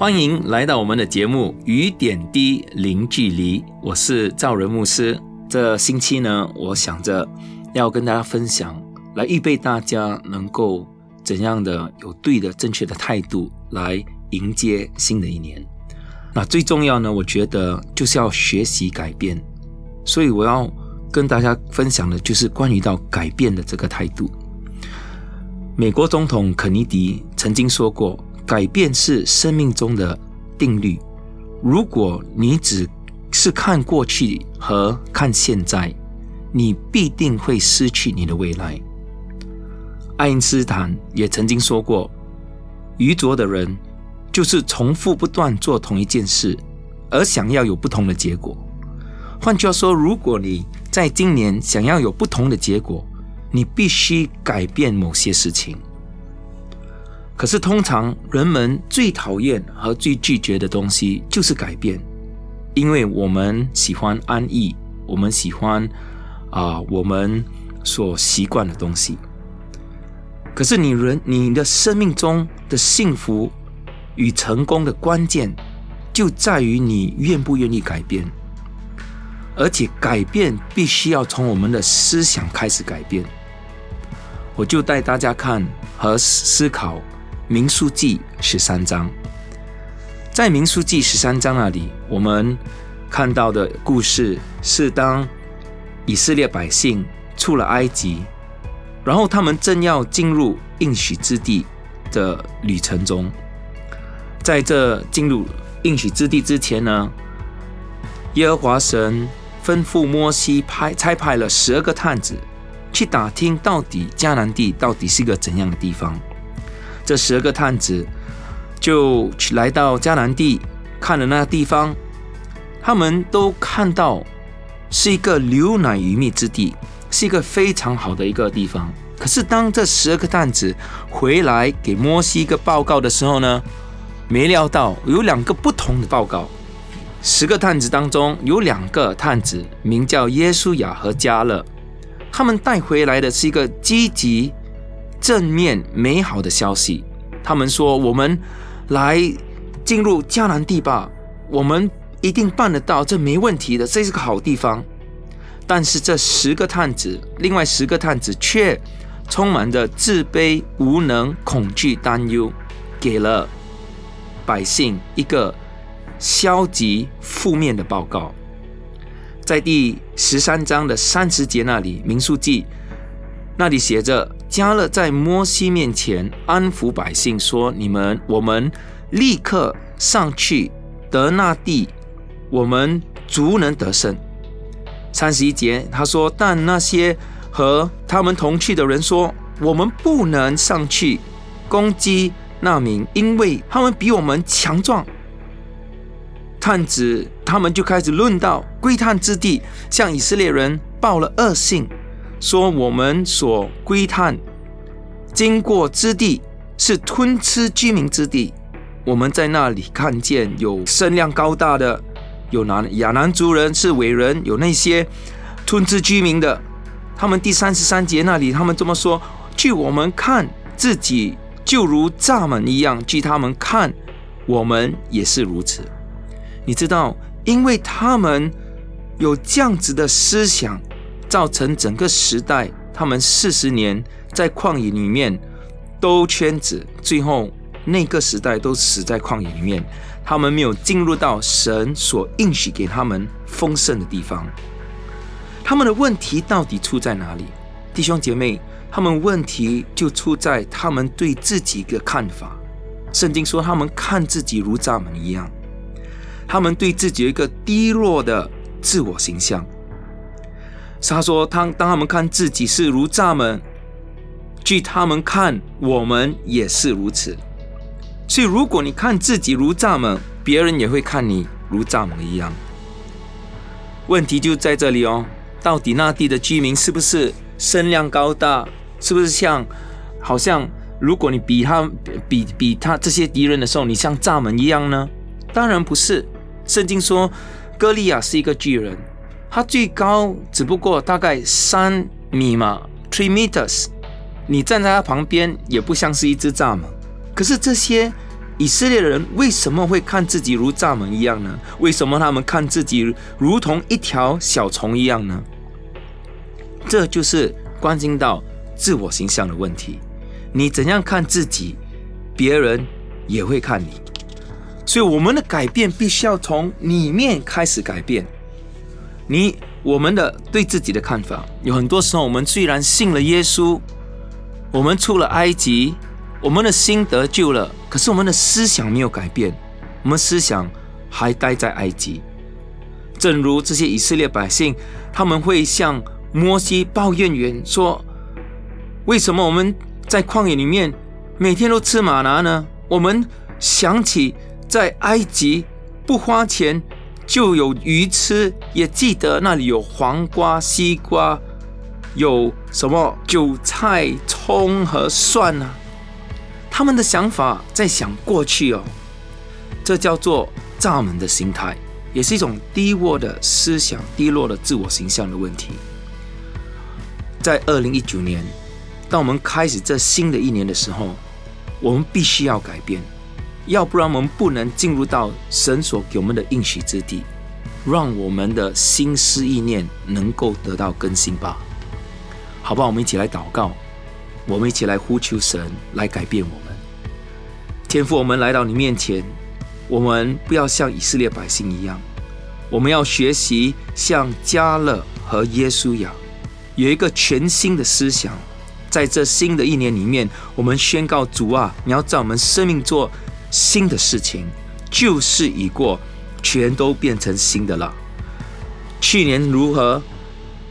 欢迎来到我们的节目《雨点滴零距离》，我是赵仁牧师。这星期呢，我想着要跟大家分享，来预备大家能够怎样的有对的、正确的态度来迎接新的一年。那最重要呢，我觉得就是要学习改变。所以我要跟大家分享的就是关于到改变的这个态度。美国总统肯尼迪曾经说过：“改变是生命中的定律。如果你只是看过去和看现在，你必定会失去你的未来。”爱因斯坦也曾经说过：“愚拙的人就是重复不断做同一件事，而想要有不同的结果。”换句话说，如果你在今年想要有不同的结果，你必须改变某些事情。可是，通常人们最讨厌和最拒绝的东西就是改变，因为我们喜欢安逸，我们喜欢啊我们所习惯的东西。可是，你人你的生命中的幸福与成功的关键，就在于你愿不愿意改变。而且改变必须要从我们的思想开始改变。我就带大家看和思考《民书记》十三章。在《民书记》十三章那里，我们看到的故事是当以色列百姓出了埃及，然后他们正要进入应许之地的旅程中。在这进入应许之地之前呢，耶和华神。吩咐摩西派差派了十二个探子去打听，到底迦南地到底是个怎样的地方。这十二个探子就来到迦南地，看了那地方，他们都看到是一个流奶与蜜之地，是一个非常好的一个地方。可是当这十二个探子回来给摩西一个报告的时候呢，没料到有两个不同的报告。十个探子当中有两个探子名叫耶稣雅和加勒，他们带回来的是一个积极、正面、美好的消息。他们说：“我们来进入迦南地吧，我们一定办得到，这没问题的，这是个好地方。”但是这十个探子，另外十个探子却充满着自卑、无能、恐惧、担忧，给了百姓一个。消极负面的报告，在第十三章的三十节那里，民数记那里写着：加勒在摩西面前安抚百姓，说：“你们，我们立刻上去得那地，我们足能得胜。”三十一节他说：“但那些和他们同去的人说，我们不能上去攻击那民，因为他们比我们强壮。”探子他们就开始论到窥探之地，向以色列人报了恶信，说我们所归探经过之地是吞吃居民之地。我们在那里看见有身量高大的，有南亚南族人是伟人，有那些吞吃居民的。他们第三十三节那里，他们这么说：据我们看自己就如蚱蜢一样，据他们看我们也是如此。你知道，因为他们有这样子的思想，造成整个时代，他们四十年在旷野里面兜圈子，最后那个时代都死在旷野里面。他们没有进入到神所应许给他们丰盛的地方。他们的问题到底出在哪里？弟兄姐妹，他们问题就出在他们对自己的看法。圣经说，他们看自己如蚱蜢一样。他们对自己一个低落的自我形象。他说：“当当他们看自己是如蚱蜢，据他们看，我们也是如此。所以，如果你看自己如蚱蜢，别人也会看你如蚱蜢一样。问题就在这里哦，到底那地的居民是不是身量高大？是不是像，好像如果你比他比比他这些敌人的时候，你像蚱蜢一样呢？当然不是。圣经说，歌利亚是一个巨人，它最高只不过大概三米嘛，three meters。你站在它旁边也不像是一只蚱蜢。可是这些以色列人为什么会看自己如蚱蜢一样呢？为什么他们看自己如同一条小虫一样呢？这就是关心到自我形象的问题。你怎样看自己，别人也会看你。所以我们的改变必须要从里面开始改变。你我们的对自己的看法，有很多时候我们虽然信了耶稣，我们出了埃及。我们的心得救了，可是我们的思想没有改变，我们思想还待在埃及。正如这些以色列百姓，他们会向摩西抱怨员说：“为什么我们在旷野里面每天都吃玛拿呢？我们想起在埃及不花钱就有鱼吃，也记得那里有黄瓜、西瓜，有什么韭菜、葱和蒜呢？”他们的想法在想过去哦，这叫做蚱蜢的心态，也是一种低落的思想、低落的自我形象的问题。在二零一九年，当我们开始这新的一年的时候，我们必须要改变，要不然我们不能进入到神所给我们的应许之地，让我们的心思意念能够得到更新吧。好吧，我们一起来祷告。我们一起来呼求神来改变我们，天父，我们来到你面前，我们不要像以色列百姓一样，我们要学习像加勒和耶稣一样，有一个全新的思想，在这新的一年里面，我们宣告主啊，你要在我们生命做新的事情，旧事已过，全都变成新的了。去年如何，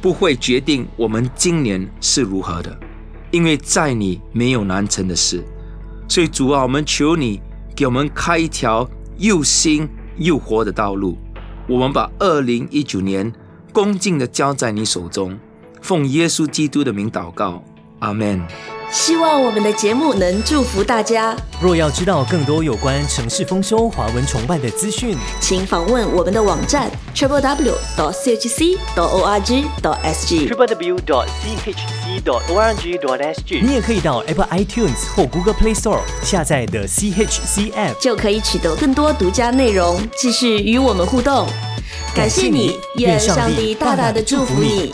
不会决定我们今年是如何的。因为在你没有难成的事，所以主啊，我们求你给我们开一条又新又活的道路。我们把二零一九年恭敬的交在你手中，奉耶稣基督的名祷告，阿门。希望我们的节目能祝福大家。若要知道更多有关城市丰收、华文崇拜的资讯，请访问我们的网站 triple w dot chc dot org dot sg。triple w dot chc dot org dot sg。你也可以到 Apple iTunes 或 Google Play Store 下载的 CHC App，就可以取得更多独家内容，继续与我们互动。感谢你，愿上帝大大的祝福你。